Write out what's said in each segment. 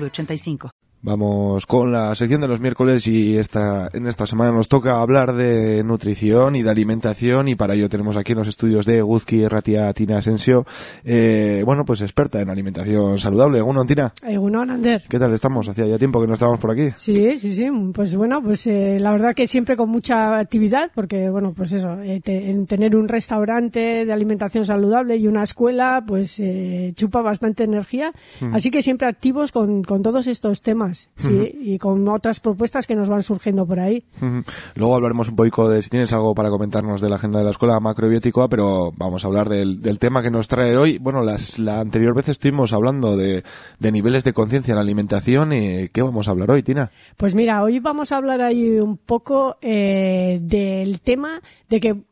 906985. Vamos con la sección de los miércoles y esta, en esta semana nos toca hablar de nutrición y de alimentación y para ello tenemos aquí en los estudios de Guzki Ratia Tina Asensio, eh, bueno, pues experta en alimentación saludable. ¿Egunon, Tina? Egunon, Ander. ¿Qué tal estamos? Hacía ya tiempo que no estábamos por aquí. Sí, sí, sí. Pues bueno, pues eh, la verdad que siempre con mucha actividad porque, bueno, pues eso, eh, en tener un restaurante de alimentación saludable y una escuela, pues eh, chupa bastante energía. Mm. Así que siempre activos con, con todos estos temas. Sí, y con otras propuestas que nos van surgiendo por ahí. Luego hablaremos un poco de si tienes algo para comentarnos de la agenda de la escuela macrobiótica, pero vamos a hablar del, del tema que nos trae hoy. Bueno, las, la anterior vez estuvimos hablando de, de niveles de conciencia en la alimentación y ¿qué vamos a hablar hoy, Tina? Pues mira, hoy vamos a hablar ahí un poco eh, del tema de que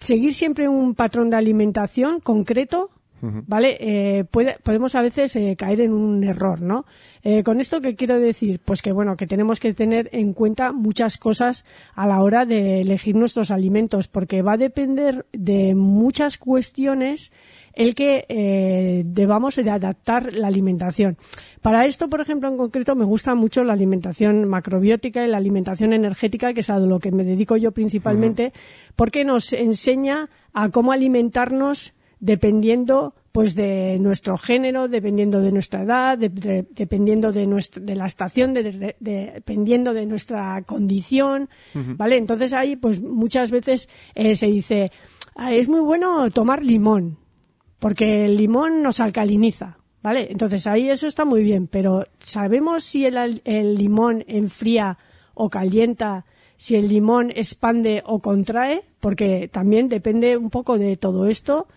seguir siempre un patrón de alimentación concreto, ¿vale? Eh, puede- podemos a veces eh, caer en un error, ¿no? Eh, con esto, ¿qué quiero decir? Pues que, bueno, que tenemos que tener en cuenta muchas cosas a la hora de elegir nuestros alimentos, porque va a depender de muchas cuestiones el que eh, debamos de adaptar la alimentación. Para esto, por ejemplo, en concreto, me gusta mucho la alimentación macrobiótica y la alimentación energética, que es a lo que me dedico yo principalmente, porque nos enseña a cómo alimentarnos dependiendo pues de nuestro género, dependiendo de nuestra edad, de- de- dependiendo de, nuestra, de la estación, de- de- de- dependiendo de nuestra condición, ¿vale? Entonces ahí pues muchas veces eh, se dice, "Ah, es muy bueno tomar limón, porque el limón nos alcaliniza, ¿vale? Entonces ahí eso está muy bien, pero ¿sabemos si el, el limón enfría o calienta, si el limón expande o contrae? Porque también depende un poco de todo esto,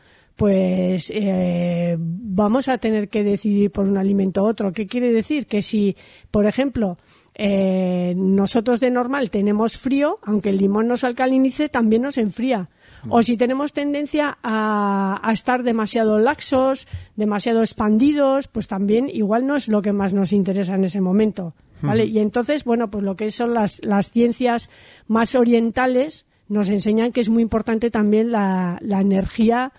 pues eh, vamos a tener que decidir por un alimento u otro. ¿Qué quiere decir? Que si, por ejemplo, eh, nosotros de normal tenemos frío, aunque el limón nos alcalinice, también nos enfría. O si tenemos tendencia a, a estar demasiado laxos, demasiado expandidos, pues también igual no es lo que más nos interesa en ese momento. ¿vale? Y entonces, bueno, pues lo que son las, las ciencias más orientales nos enseñan que es muy importante también la, la energía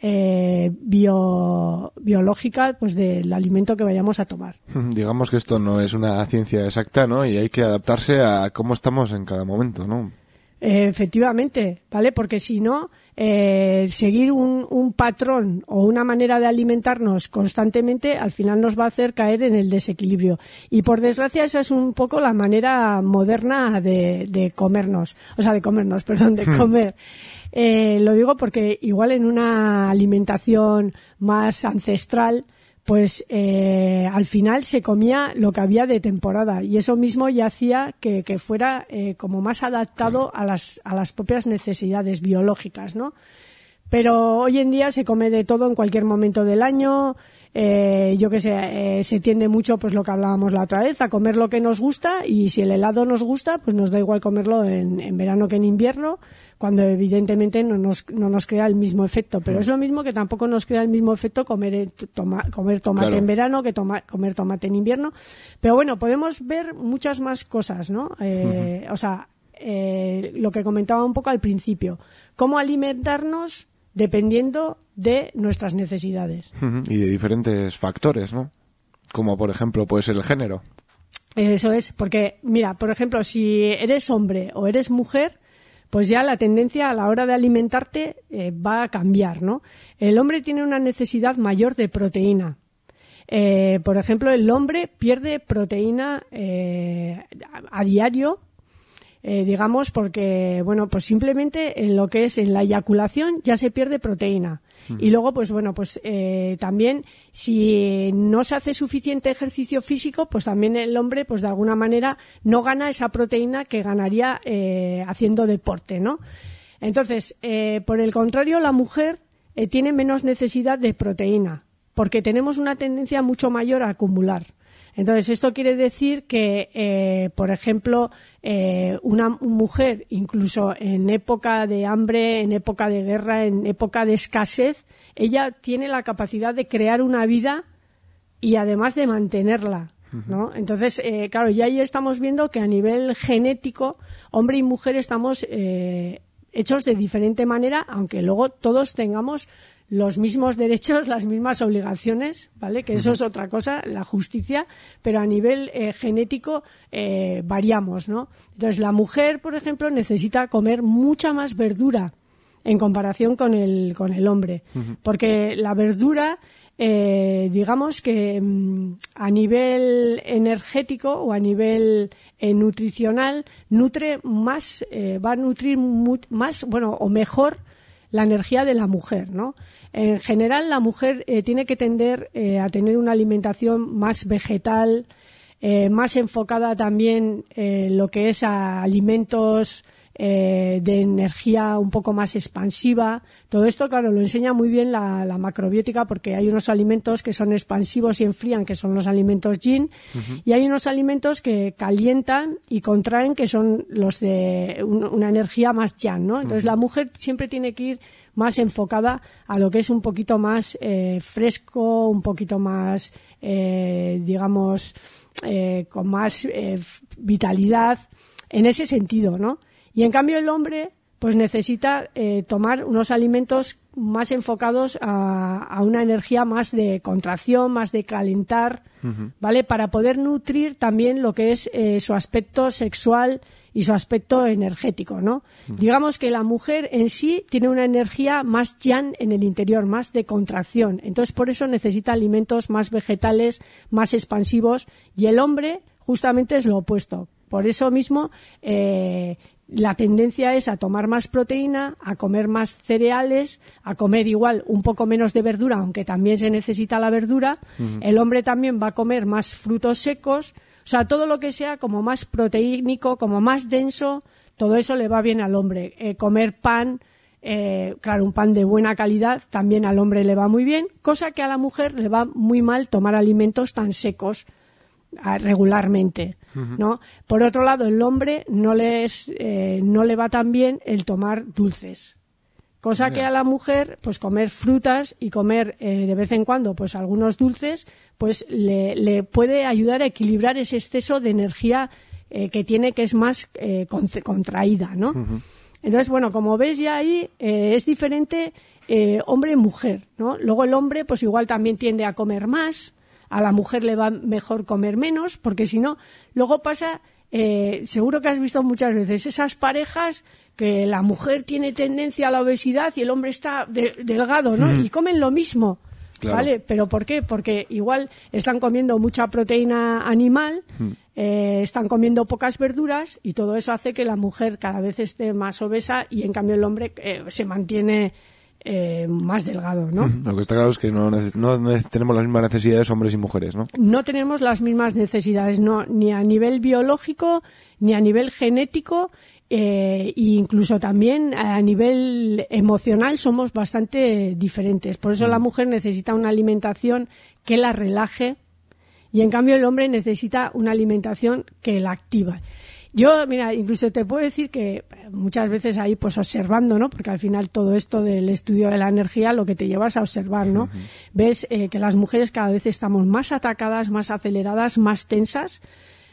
eh, bio- biológica pues del alimento que vayamos a tomar. Digamos que esto no es una ciencia exacta, ¿no? Y hay que adaptarse a cómo estamos en cada momento, ¿no? Eh, efectivamente, ¿vale? Porque si no, eh, seguir un, un patrón o una manera de alimentarnos constantemente al final nos va a hacer caer en el desequilibrio. Y por desgracia esa es un poco la manera moderna de, de comernos, o sea, de comernos, perdón, de comer. Eh, lo digo porque igual en una alimentación más ancestral, pues eh, al final se comía lo que había de temporada y eso mismo ya hacía que, que fuera eh, como más adaptado a las, a las propias necesidades biológicas, ¿no? Pero hoy en día se come de todo en cualquier momento del año. eh, yo que sé, eh, se tiende mucho, pues lo que hablábamos la otra vez, a comer lo que nos gusta y si el helado nos gusta, pues nos da igual comerlo en, en verano que en invierno, cuando evidentemente no nos, no nos crea el mismo efecto. Pero es lo mismo que tampoco nos crea el mismo efecto comer, toma- comer tomate Claro. en verano que toma- comer tomate en invierno. Pero bueno, podemos ver muchas más cosas, ¿no? Eh, O sea, eh, lo que comentaba un poco al principio, cómo alimentarnos dependiendo de nuestras necesidades. Y de diferentes factores, ¿no? Como por ejemplo puede ser el género. Eso es, porque mira, por ejemplo, si eres hombre o eres mujer, pues ya la tendencia a la hora de alimentarte eh, va a cambiar, ¿no? El hombre tiene una necesidad mayor de proteína. Eh, por ejemplo, el hombre pierde proteína eh, a, a diario, eh, digamos, porque, bueno, pues simplemente en lo que es en la eyaculación ya se pierde proteína. Y luego, pues bueno, pues eh, también si no se hace suficiente ejercicio físico, pues también el hombre, pues de alguna manera no gana esa proteína que ganaría eh, haciendo deporte, ¿no? Entonces, eh, por el contrario, la mujer eh, tiene menos necesidad de proteína, porque tenemos una tendencia mucho mayor a acumular. Entonces, esto quiere decir que, eh, por ejemplo, eh, una mujer, incluso en época de hambre, en época de guerra, en época de escasez, ella tiene la capacidad de crear una vida y además de mantenerla. ¿no? Entonces, eh, claro, ya ahí estamos viendo que a nivel genético, hombre y mujer estamos eh, hechos de diferente manera, aunque luego todos tengamos los mismos derechos, las mismas obligaciones, ¿vale? Que eso es otra cosa, la justicia, pero a nivel eh, genético eh, variamos, ¿no? Entonces, la mujer, por ejemplo, necesita comer mucha más verdura en comparación con el, con el hombre, porque la verdura eh, digamos que mm, a nivel energético o a nivel eh, nutricional nutre más, eh, va a nutrir más, bueno, o mejor la energía de la mujer, ¿no? En general, la mujer tiene que tender a tener una alimentación más vegetal, más enfocada también en lo que es a alimentos eh, de energía un poco más expansiva. Todo esto, claro, lo enseña muy bien la, macrobiótica porque hay unos alimentos que son expansivos y enfrían, que son los alimentos yin, y hay unos alimentos que calientan y contraen, que son los de una energía más yang, ¿no? Entonces la mujer siempre tiene que ir más enfocada a lo que es un poquito más eh, fresco, un poquito más, eh, digamos, con más vitalidad en ese sentido, ¿no? Y en cambio el hombre pues necesita eh, tomar unos alimentos más enfocados a, una energía más de contracción, más de calentar, ¿vale? Para poder nutrir también lo que es eh, su aspecto sexual y su aspecto energético, ¿no? Digamos que la mujer en sí tiene una energía más yang en el interior, más de contracción. Entonces, por eso necesita alimentos más vegetales, más expansivos, y el hombre justamente es lo opuesto. Por eso mismo, eh, la tendencia es a tomar más proteína, a comer más cereales, a comer igual un poco menos de verdura, aunque también se necesita la verdura. El hombre también va a comer más frutos secos. O sea, todo lo que sea como más proteínico, como más denso, todo eso le va bien al hombre. Eh, comer pan, eh, claro, un pan de buena calidad también al hombre le va muy bien, cosa que a la mujer le va muy mal tomar alimentos tan secos regularmente, ¿no? Por otro lado, el hombre no le, eh, no le va tan bien el tomar dulces. Cosa que a la mujer, pues comer frutas y comer eh, de vez en cuando, pues algunos dulces, pues le, puede ayudar a equilibrar ese exceso de energía eh, que tiene, que es más contraída, ¿no? Entonces, bueno, como ves ya ahí, es diferente hombre-mujer, ¿no? Luego el hombre, pues igual también tiende a comer más, a la mujer le va mejor comer menos, porque si no, luego pasa, eh, seguro que has visto muchas veces esas parejas que la mujer tiene tendencia a la obesidad y el hombre está delgado, ¿no? Y comen lo mismo. ¿Vale? ¿Pero por qué? Porque igual están comiendo mucha proteína animal, eh, están comiendo pocas verduras y todo eso hace que la mujer cada vez esté más obesa y en cambio el hombre eh, se mantiene eh, más delgado, ¿no? Lo que está claro es que no, tenemos las mismas necesidades hombres y mujeres, ¿no? No tenemos las mismas necesidades, no, ni a nivel biológico, ni a nivel genético, eh, e incluso también a nivel emocional somos bastante diferentes. Por eso la mm. mujer necesita una alimentación que la relaje y en cambio el hombre necesita una alimentación que la activa. Yo, mira, incluso te puedo decir que muchas veces ahí, pues observando, ¿no? Porque al final todo esto del estudio de la energía lo que te llevas a observar, ¿no? Ves eh, que las mujeres cada vez estamos más atacadas, más aceleradas, más tensas.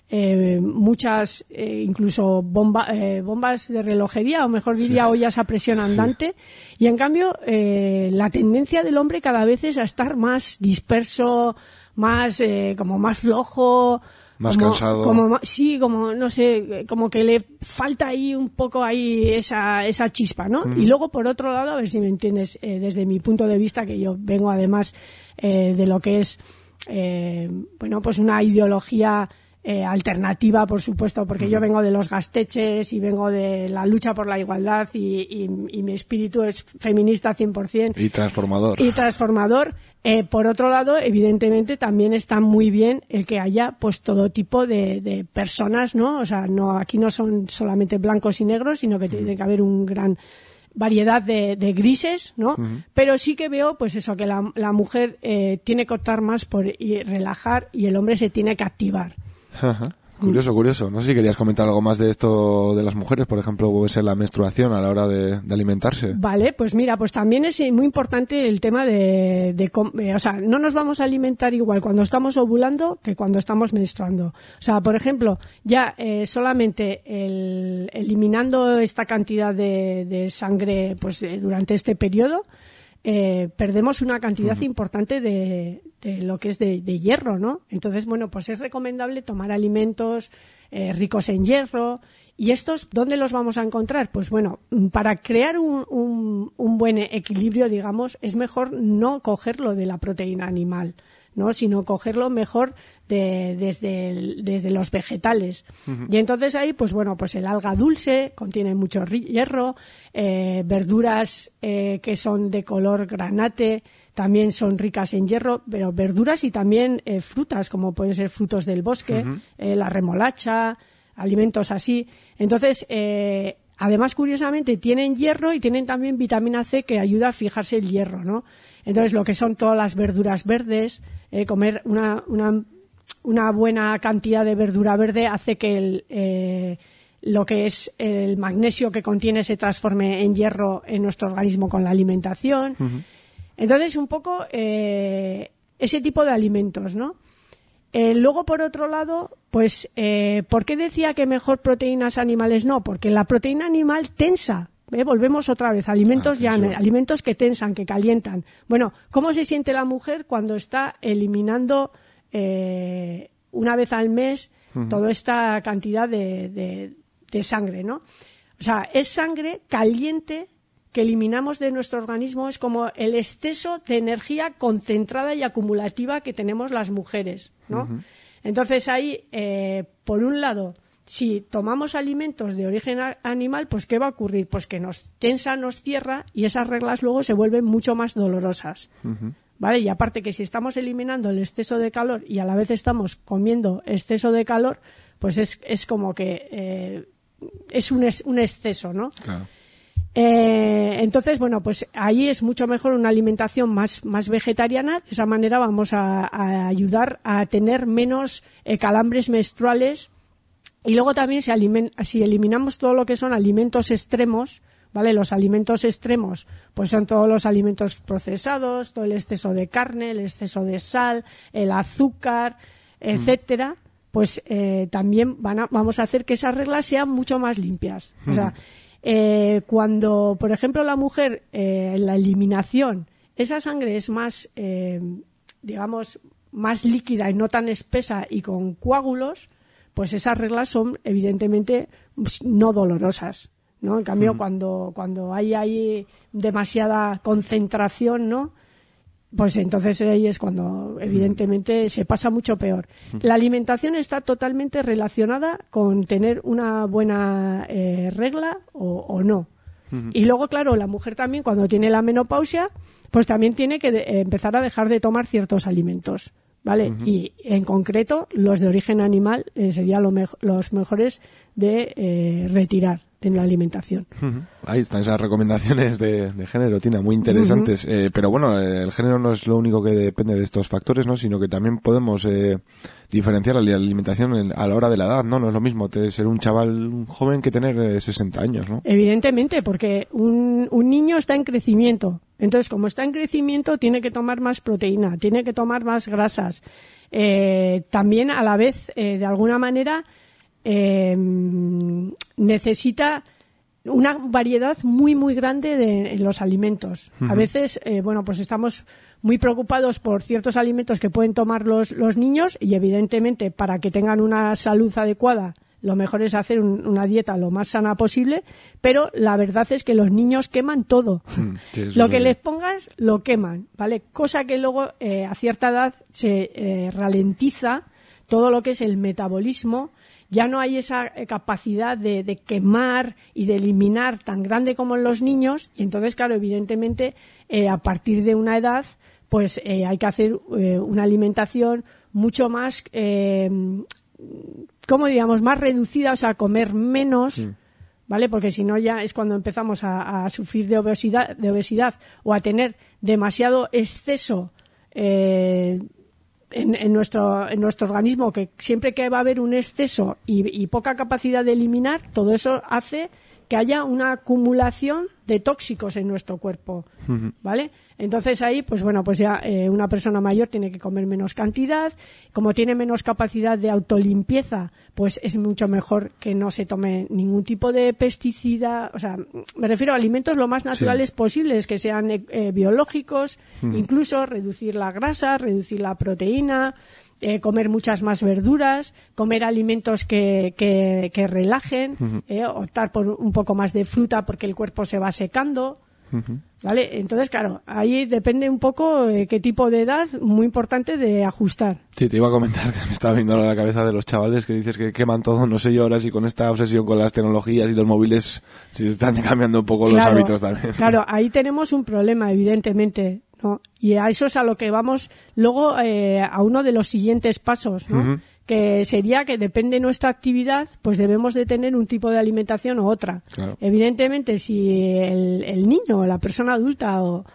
Eh, muchas eh, incluso bomba, bombas de relojería o mejor diría ollas a presión andante y en cambio la tendencia del hombre cada vez es a estar más disperso más como más flojo más cansado. Como, sí, como, no sé, como que le falta ahí un poco ahí esa, esa chispa, ¿no? Y luego, por otro lado, a ver si me entiendes, eh, desde mi punto de vista, que yo vengo además eh, de lo que es, eh, bueno, pues una ideología eh, alternativa, por supuesto, porque yo vengo de los gasteches y vengo de la lucha por la igualdad y, mi espíritu es feminista 100%. Y transformador. Y transformador. Eh, por otro lado, evidentemente, también está muy bien el que haya pues todo tipo de, personas, ¿no? O sea, no aquí no son solamente blancos y negros, sino que tiene que haber un gran variedad de, grises, ¿no? Pero sí que veo, pues eso, que la, la mujer eh, tiene que optar más por relajar y el hombre se tiene que activar. Curioso, curioso. No sé si querías comentar algo más de esto de las mujeres, por ejemplo, puede ser la menstruación a la hora de, alimentarse. Vale, pues mira, pues también es muy importante el tema de, eh, o sea, no nos vamos a alimentar igual cuando estamos ovulando que cuando estamos menstruando. O sea, por ejemplo, ya eh, solamente el, eliminando esta cantidad de, sangre, pues durante este periodo, eh, perdemos una cantidad importante de, lo que es de, hierro, ¿no? Entonces, bueno, pues es recomendable tomar alimentos eh, ricos en hierro. ¿Y estos dónde los vamos a encontrar? Pues bueno, para crear un, un buen equilibrio, digamos, es mejor no cogerlo de la proteína animal. ¿No? sino cogerlo mejor de, desde, desde los vegetales. Y entonces ahí, pues bueno, pues el alga dulce contiene mucho hierro, eh, verduras eh, que son de color granate también son ricas en hierro, pero verduras y también eh, frutas, como pueden ser frutos del bosque, la remolacha, alimentos así. Entonces, además, curiosamente, tienen hierro y tienen también vitamina C que ayuda a fijarse el hierro, ¿no? Entonces, lo que son todas las verduras verdes, eh, comer una, una, una, buena cantidad de verdura verde hace que el, eh, lo que es el magnesio que contiene se transforme en hierro en nuestro organismo con la alimentación. Entonces, un poco eh, ese tipo de alimentos, ¿no? luego, por otro lado, pues, ¿por qué decía que mejor proteínas animales no? Porque la proteína animal tensa, Volvemos otra vez, alimentos ah, alimentos que tensan, que calientan. Bueno, ¿cómo se siente la mujer cuando está eliminando eh, una vez al mes toda esta cantidad de, sangre, ¿no? O sea, es sangre caliente que eliminamos de nuestro organismo, es como el exceso de energía concentrada y acumulativa que tenemos las mujeres, ¿no? Entonces ahí, eh, por un lado, si tomamos alimentos de origen animal, pues ¿qué va a ocurrir? Pues que nos tensa, nos cierra y esas reglas luego se vuelven mucho más dolorosas. ¿Vale? Y aparte que si estamos eliminando el exceso de calor y a la vez estamos comiendo exceso de calor, pues es, es como que eh, es un, un, exceso, ¿no? Eh, entonces, bueno, pues ahí es mucho mejor una alimentación más, más vegetariana. De esa manera vamos a, ayudar a tener menos eh, calambres menstruales y luego también si, si eliminamos todo lo que son alimentos extremos, ¿vale? Los alimentos extremos, pues son todos los alimentos procesados, todo el exceso de carne, el exceso de sal, el azúcar, etcétera, pues eh, también van a, vamos a hacer que esas reglas sean mucho más limpias. O sea, eh, cuando, por ejemplo, la mujer, eh, en la eliminación, esa sangre es más, digamos, más líquida y no tan espesa y con coágulos, pues esas reglas son evidentemente pues, no dolorosas. ¿no? En cambio, cuando, cuando hay, hay demasiada concentración, ¿no? Pues entonces ahí es cuando evidentemente se pasa mucho peor. La alimentación está totalmente relacionada con tener una buena eh, regla o, no. Y luego, claro, la mujer también cuando tiene la menopausia, pues también tiene que empezar a dejar de tomar ciertos alimentos. ¿Vale? Y en concreto, los de origen animal eh, serían los mejores de eh, retirar en la alimentación. Ahí están esas recomendaciones de, género, Tina, muy interesantes. Eh, pero bueno, el género no es lo único que depende de estos factores, ¿no? Sino que también podemos diferenciar la alimentación a la hora de la edad, ¿no? No es lo mismo ser un chaval joven que tener 60 años, ¿no? Evidentemente, porque un, un niño está en crecimiento. Entonces, como está en crecimiento, tiene que tomar más proteína, tiene que tomar más grasas. Eh, también, a la vez, eh, de alguna manera, eh, necesita una variedad muy, muy grande de los alimentos. A veces, bueno, pues estamos muy preocupados por ciertos alimentos que pueden tomar los, los niños y, evidentemente, para que tengan una salud adecuada lo mejor es hacer una dieta lo más sana posible, pero la verdad es que los niños queman todo. Lo que les pongas lo queman, ¿vale? Cosa que luego eh, a cierta edad se eh, ralentiza todo lo que es el metabolismo, ya no hay esa eh, capacidad de, quemar y de eliminar tan grande como en los niños, y entonces, claro, evidentemente, a partir de una edad, pues hay que hacer una alimentación mucho más ¿cómo diríamos? Más reducida, o sea, comer menos, ¿vale? Porque si no ya es cuando empezamos a, sufrir de obesidad, de obesidad o a tener demasiado exceso eh, en, nuestro, en nuestro organismo, que siempre que va a haber un exceso y poca capacidad de eliminar, todo eso hace que haya una acumulación de tóxicos en nuestro cuerpo, ¿vale? Entonces ahí, pues bueno, pues ya eh, una persona mayor tiene que comer menos cantidad, como tiene menos capacidad de autolimpieza, pues es mucho mejor que no se tome ningún tipo de pesticida, o sea, me refiero a alimentos lo más naturales posibles, que sean eh, biológicos, incluso reducir la grasa, reducir la proteína, eh, comer muchas más verduras, comer alimentos que, que, relajen, eh, optar por un poco más de fruta porque el cuerpo se va secando. ¿Vale? Entonces, claro, ahí depende un poco de qué tipo de edad, muy importante de ajustar. Sí, te iba a comentar que me estaba viendo la cabeza de los chavales que dices que queman todo, no sé yo ahora si con esta obsesión con las tecnologías y los móviles, si están cambiando un poco los hábitos también. Claro, ahí tenemos un problema, evidentemente. Y a eso es a lo que vamos luego eh, a uno de los siguientes pasos, que sería que depende de nuestra actividad, pues debemos de tener un tipo de alimentación u otra. Evidentemente, si el, niño o la persona adulta o,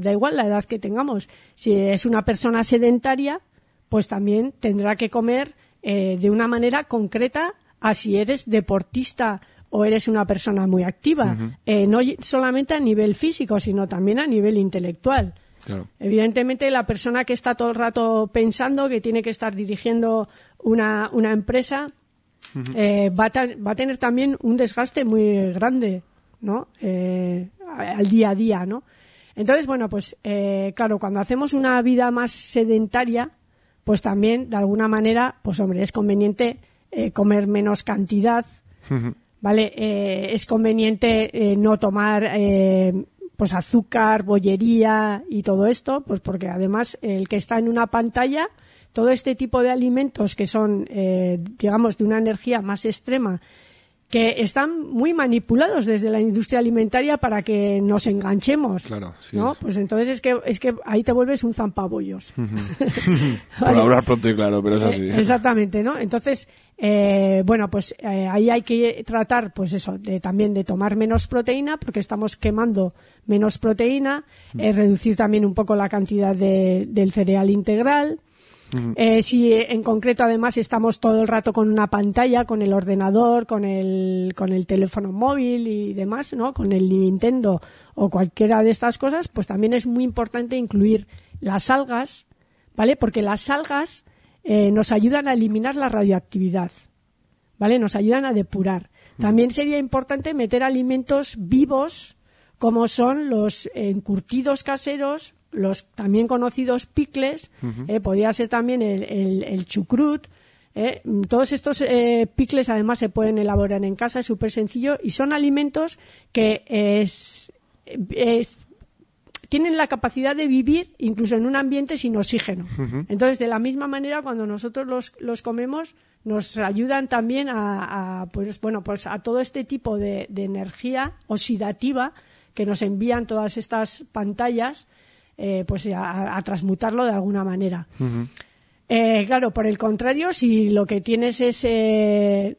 da igual la edad que tengamos, si es una persona sedentaria, pues también tendrá que comer eh, de una manera concreta a si eres deportista o eres una persona muy activa, eh, no solamente a nivel físico, sino también a nivel intelectual. Evidentemente, la persona que está todo el rato pensando que tiene que estar dirigiendo una, una empresa eh, va, a va, a tener también un desgaste muy grande, ¿no? Eh, al día a día, ¿no? Entonces, bueno, pues eh, claro, cuando hacemos una vida más sedentaria, pues también, de alguna manera, pues hombre, es conveniente comer menos cantidad, ¿vale? es conveniente no tomar pues azúcar, bollería y todo esto, pues porque además el que está en una pantalla, todo este tipo de alimentos que son, eh, digamos, de una energía más extrema, que están muy manipulados desde la industria alimentaria para que nos enganchemos. Claro, ¿no? Pues entonces es que, es que ahí te vuelves un zampabollos. Por hablar pronto y claro, pero es así. Eh, exactamente, ¿no? Entonces, eh, bueno, pues eh, ahí hay que tratar, pues eso, de, también de tomar menos proteína, porque estamos quemando menos proteína, mm. eh, reducir también un poco la cantidad de, del cereal integral. Mm. si en concreto además estamos todo el rato con una pantalla, con el ordenador, con el, con el teléfono móvil y demás, ¿no? Con el Nintendo o cualquiera de estas cosas, pues también es muy importante incluir las algas, ¿vale? Porque las algas eh, nos ayudan a eliminar la radioactividad, ¿vale? Nos ayudan a depurar. También sería importante meter alimentos vivos, como son los encurtidos caseros, los también conocidos picles, eh, podría ser también el, el, chucrut. Eh. Todos estos picles además se pueden elaborar en casa, es súper sencillo y son alimentos que es, tienen la capacidad de vivir incluso en un ambiente sin oxígeno. Entonces, de la misma manera, cuando nosotros los, los comemos, nos ayudan también a, pues, bueno, pues a todo este tipo de, energía oxidativa que nos envían todas estas pantallas, eh, pues a, transmutarlo de alguna manera. Eh, claro, por el contrario, si lo que tienes es, eh,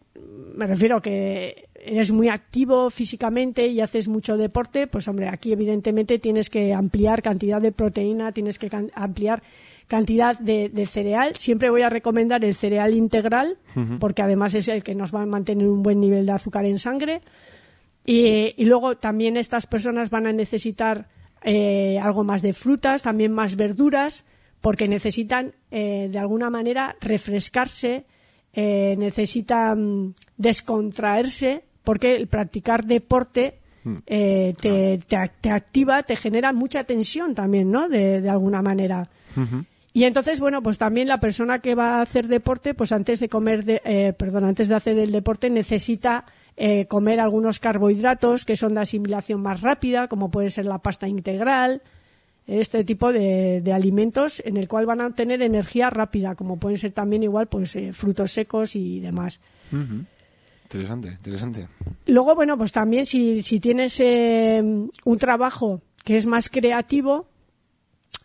me refiero que eres muy activo físicamente y haces mucho deporte, pues hombre, aquí evidentemente tienes que ampliar cantidad de proteína, tienes que ampliar cantidad de, cereal. Siempre voy a recomendar el cereal integral, porque además es el que nos va a mantener un buen nivel de azúcar en sangre. Y, luego también estas personas van a necesitar eh, algo más de frutas, también más verduras, porque necesitan eh, de alguna manera refrescarse, eh, necesitan descontraerse porque el practicar deporte hmm. eh, te, te, activa, te genera mucha tensión también, ¿no? De, alguna manera. Y entonces, bueno, pues también la persona que va a hacer deporte, pues antes de comer, eh, perdón, antes de hacer el deporte necesita eh, comer algunos carbohidratos que son de asimilación más rápida, como puede ser la pasta integral, este tipo de, alimentos en el cual van a obtener energía rápida, como pueden ser también igual, pues frutos secos y demás. Interesante, interesante. Luego, bueno, pues también si, si tienes eh, un trabajo que es más creativo,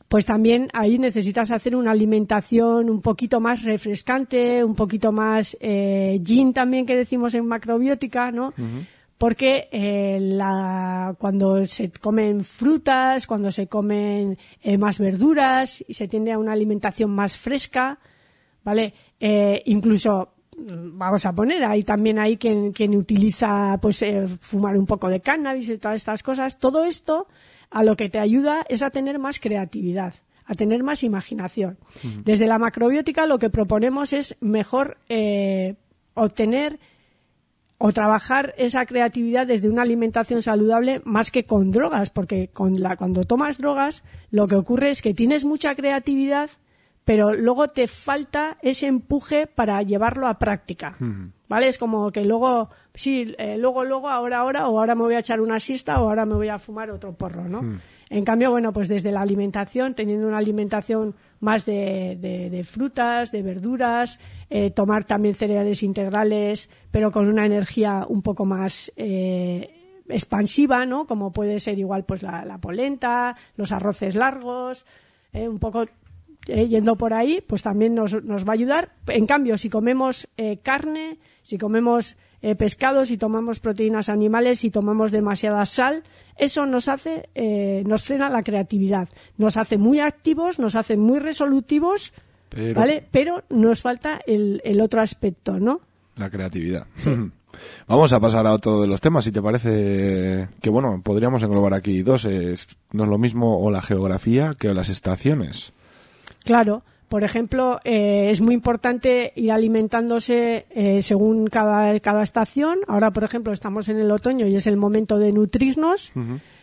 pues también ahí necesitas hacer una alimentación un poquito más refrescante, un poquito más eh, yin también que decimos en macrobiótica, ¿no? porque eh, la, cuando se comen frutas, cuando se comen eh, más verduras y se tiende a una alimentación más fresca, ¿vale? Incluso vamos a poner ahí también hay quien, quien utiliza pues fumar un poco de cannabis y todas estas cosas. Todo esto a lo que te ayuda es a tener más creatividad a tener más imaginación. Desde la macrobiótica lo que proponemos es mejor obtener o trabajar esa creatividad desde una alimentación saludable más que con drogas, porque con la, cuando tomas drogas lo que ocurre es que tienes mucha creatividad, pero luego te falta ese empuje para llevarlo a práctica. ¿Vale? Es como que luego, sí, eh, luego, luego, ahora, ahora, o ahora me voy a echar una siesta, o ahora me voy a fumar otro porro, ¿no? En cambio, bueno, pues desde la alimentación, teniendo una alimentación más de, frutas, de verduras, eh, tomar también cereales integrales, pero con una energía un poco más eh, expansiva, ¿no? Como puede ser igual pues la, polenta, los arroces largos, eh, un poco yendo por ahí, pues también nos, nos, va a ayudar. En cambio, si comemos carne, si comemos eh, pescados, si tomamos proteínas animales, si tomamos demasiada sal, eso nos hace, eh, nos frena la creatividad, nos hace muy activos, nos hace muy resolutivos, pero, ¿vale? Pero nos falta el, el otro aspecto, ¿no? La creatividad. Vamos a pasar a otro de los temas, si te parece que, bueno, podríamos englobar aquí dos. Es, no es lo mismo o la geografía que las estaciones. Claro. Por ejemplo, eh, es muy importante ir alimentándose eh, según cada, cada estación. Ahora, por ejemplo, estamos en el otoño y es el momento de nutrirnos.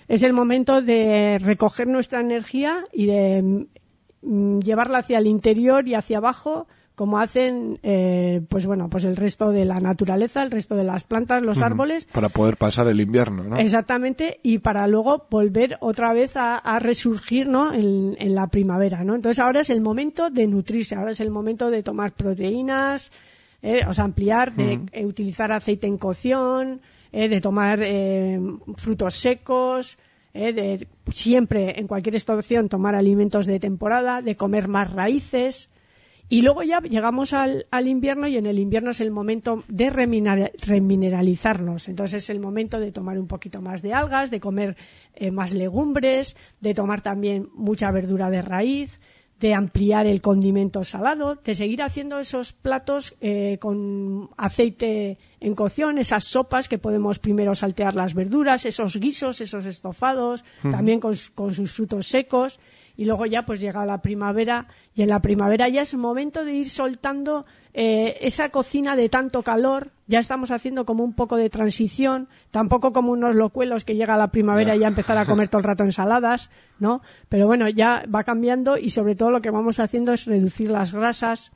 Es el momento de recoger nuestra energía y de mm, llevarla hacia el interior y hacia abajo como hacen eh, pues bueno pues el resto de la naturaleza el resto de las plantas los árboles para poder pasar el invierno ¿no? exactamente y para luego volver otra vez a, resurgir ¿no? En, la primavera no entonces ahora es el momento de nutrirse ahora es el momento de tomar proteínas eh, o sea ampliar de eh, utilizar aceite en cocción de tomar frutos secos de siempre en cualquier estación tomar alimentos de temporada de comer más raíces y luego ya llegamos al, invierno y en el invierno es el momento de remineralizarnos. Entonces es el momento de tomar un poquito más de algas, de comer eh, más legumbres, de tomar también mucha verdura de raíz, de ampliar el condimento salado, de seguir haciendo esos platos eh, con aceite en cocción, esas sopas que podemos primero saltear las verduras, esos guisos, esos estofados, también con, con sus frutos secos y luego ya pues llega la primavera y en la primavera ya es momento de ir soltando eh, esa cocina de tanto calor, ya estamos haciendo como un poco de transición, tampoco como unos locuelos que llega la primavera y ya empezar a comer todo el rato ensaladas, ¿no? Pero bueno, ya va cambiando y sobre todo lo que vamos haciendo es reducir las grasas,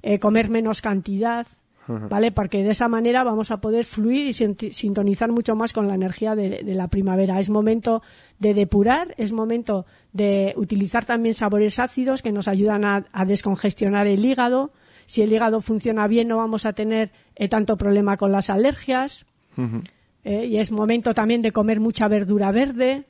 eh, comer menos cantidad, ¿vale? Porque de esa manera vamos a poder fluir y sintonizar mucho más con la energía de, la primavera. Es momento de depurar, es momento de utilizar también sabores ácidos que nos ayudan a, descongestionar el hígado. Si el hígado funciona bien, no vamos a tener eh, tanto problema con las alergias. Eh, y es momento también de comer mucha verdura verde.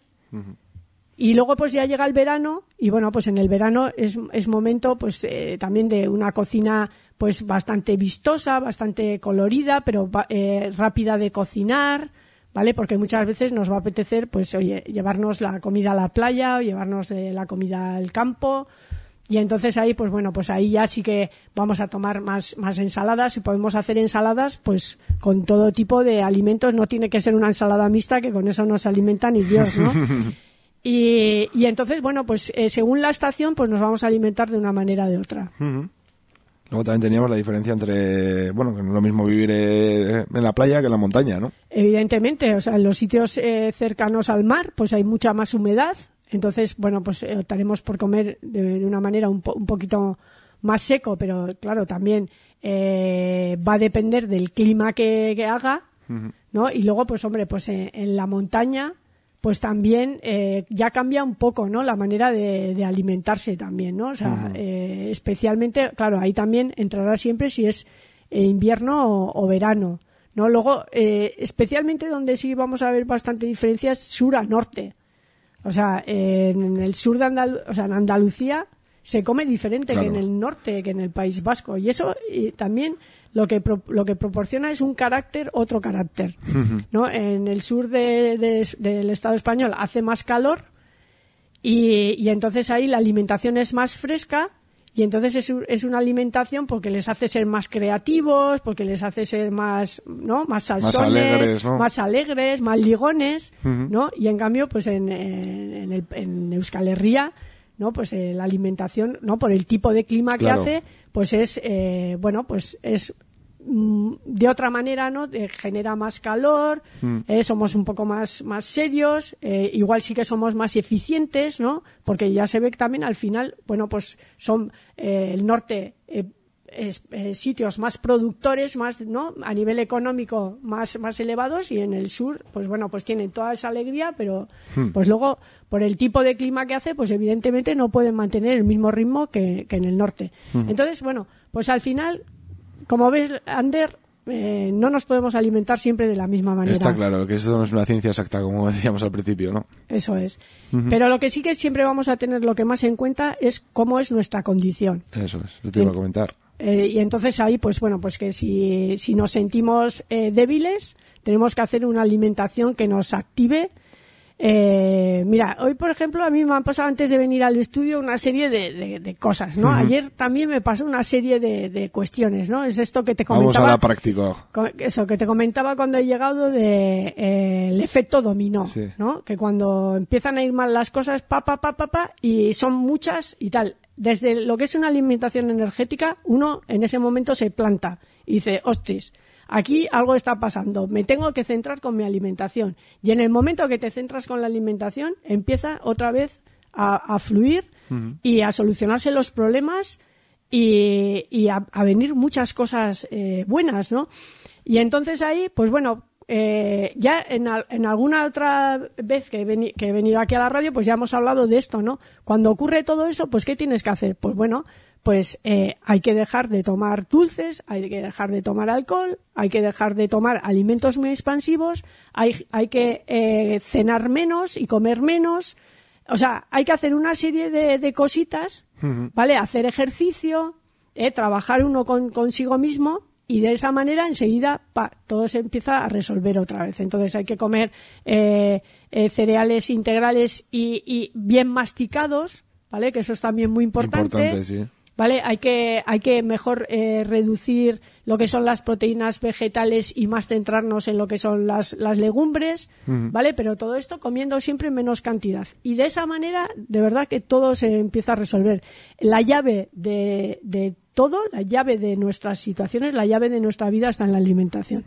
Y luego pues ya llega el verano y bueno, pues en el verano es, es momento pues eh, también de una cocina pues bastante vistosa, bastante colorida, pero eh, rápida de cocinar, ¿vale? Porque muchas veces nos va a apetecer, pues, oye, llevarnos la comida a la playa o llevarnos eh, la comida al campo. Y entonces ahí, pues bueno, pues ahí ya sí que vamos a tomar más, más ensaladas y podemos hacer ensaladas, pues, con todo tipo de alimentos. No tiene que ser una ensalada mixta, que con eso no se alimenta ni Dios, ¿no? y, y entonces, bueno, pues eh, según la estación, pues nos vamos a alimentar de una manera o de otra. Luego también teníamos la diferencia entre, bueno, que no es lo mismo vivir eh, en la playa que en la montaña, ¿no? Evidentemente, o sea, en los sitios eh, cercanos al mar, pues hay mucha más humedad. Entonces, bueno, pues eh, optaremos por comer de, una manera un, poquito más seco, pero claro, también va a depender del clima que, haga, ¿no? Y luego, pues hombre, pues en la montaña pues también eh, ya cambia un poco, ¿no? La manera de, alimentarse también, ¿no? O sea, eh, especialmente, claro, ahí también entrará siempre si es eh, invierno o, verano, ¿no? Luego, especialmente donde sí vamos a ver bastante diferencias sur a norte. O sea, en el sur de Andalucía, o sea, en Andalucía se come diferente que en el norte, que en el País Vasco. Y eso también lo que lo que proporciona es un carácter, otro carácter. ¿no? En el sur del Estado español hace más calor y, y entonces ahí la alimentación es más fresca y entonces es, es, una alimentación porque les hace ser más creativos, porque les hace ser más, ¿no? Más salsones, más alegres, más, ligones, ¿no? Y en cambio, pues en, en, el, en Euskal Herria, ¿no? Pues eh, la alimentación, ¿no? Por el tipo de clima que hace, pues es, eh, bueno, pues es de otra manera, ¿no? genera más calor, mm. eh, somos un poco más, más serios, eh, igual sí que somos más eficientes, ¿no? Porque ya se ve que también al final, bueno, pues son eh, el norte sitios más productores, más, ¿no? A nivel económico más, más elevados y en el sur, pues bueno, pues tienen toda esa alegría, pero mm. pues luego por el tipo de clima que hace, pues evidentemente no pueden mantener el mismo ritmo que, que en el norte. Entonces, bueno, pues al final como ves, Ander, eh, no nos podemos alimentar siempre de la misma manera. Está claro, que eso no es una ciencia exacta, como decíamos al principio, ¿no? Eso es. Pero lo que sí que siempre vamos a tener lo que más en cuenta es cómo es nuestra condición. Eso es, lo te iba a comentar. Eh, y entonces ahí, pues bueno, pues que si, si nos sentimos eh, débiles, tenemos que hacer una alimentación que nos active, eh, mira, hoy por ejemplo a mí me han pasado antes de venir al estudio una serie de, cosas, ¿no? Ayer también me pasó una serie de, cuestiones, ¿no? Es esto que te comentaba. Vamos a la práctica. Eso que te comentaba cuando he llegado de eh, el efecto dominó, ¿no? Que cuando empiezan a ir mal las cosas, pa, pa, pa, pa, pa, y son muchas y tal. Desde lo que es una alimentación energética, uno en ese momento se planta y dice, ostras, aquí algo está pasando, me tengo que centrar con mi alimentación. Y en el momento que te centras con la alimentación, empieza otra vez a, fluir y a solucionarse los problemas y, a, venir muchas cosas eh, buenas, ¿no? Y entonces ahí, pues bueno, eh, ya en, alguna otra vez que he, que he, venido aquí a la radio, pues ya hemos hablado de esto, ¿no? Cuando ocurre todo eso, pues ¿qué tienes que hacer? Pues bueno, pues eh, hay que dejar de tomar dulces, hay que dejar de tomar alcohol, hay que dejar de tomar alimentos muy expansivos, hay, hay que eh, cenar menos y comer menos. O sea, hay que hacer una serie de, cositas, ¿vale? Hacer ejercicio, eh, trabajar uno consigo mismo y de esa manera enseguida todo se empieza a resolver otra vez. Entonces hay que comer cereales integrales y, bien masticados, ¿vale? Que eso es también muy importante. importante sí. ¿vale? Hay que, hay que mejor eh, reducir lo que son las proteínas vegetales y más centrarnos en lo que son las, las legumbres, ¿vale? Pero todo esto comiendo siempre en menos cantidad. Y de esa manera, de verdad que todo se empieza a resolver. La llave de, de todo, la llave de nuestras situaciones, la llave de nuestra vida está en la alimentación.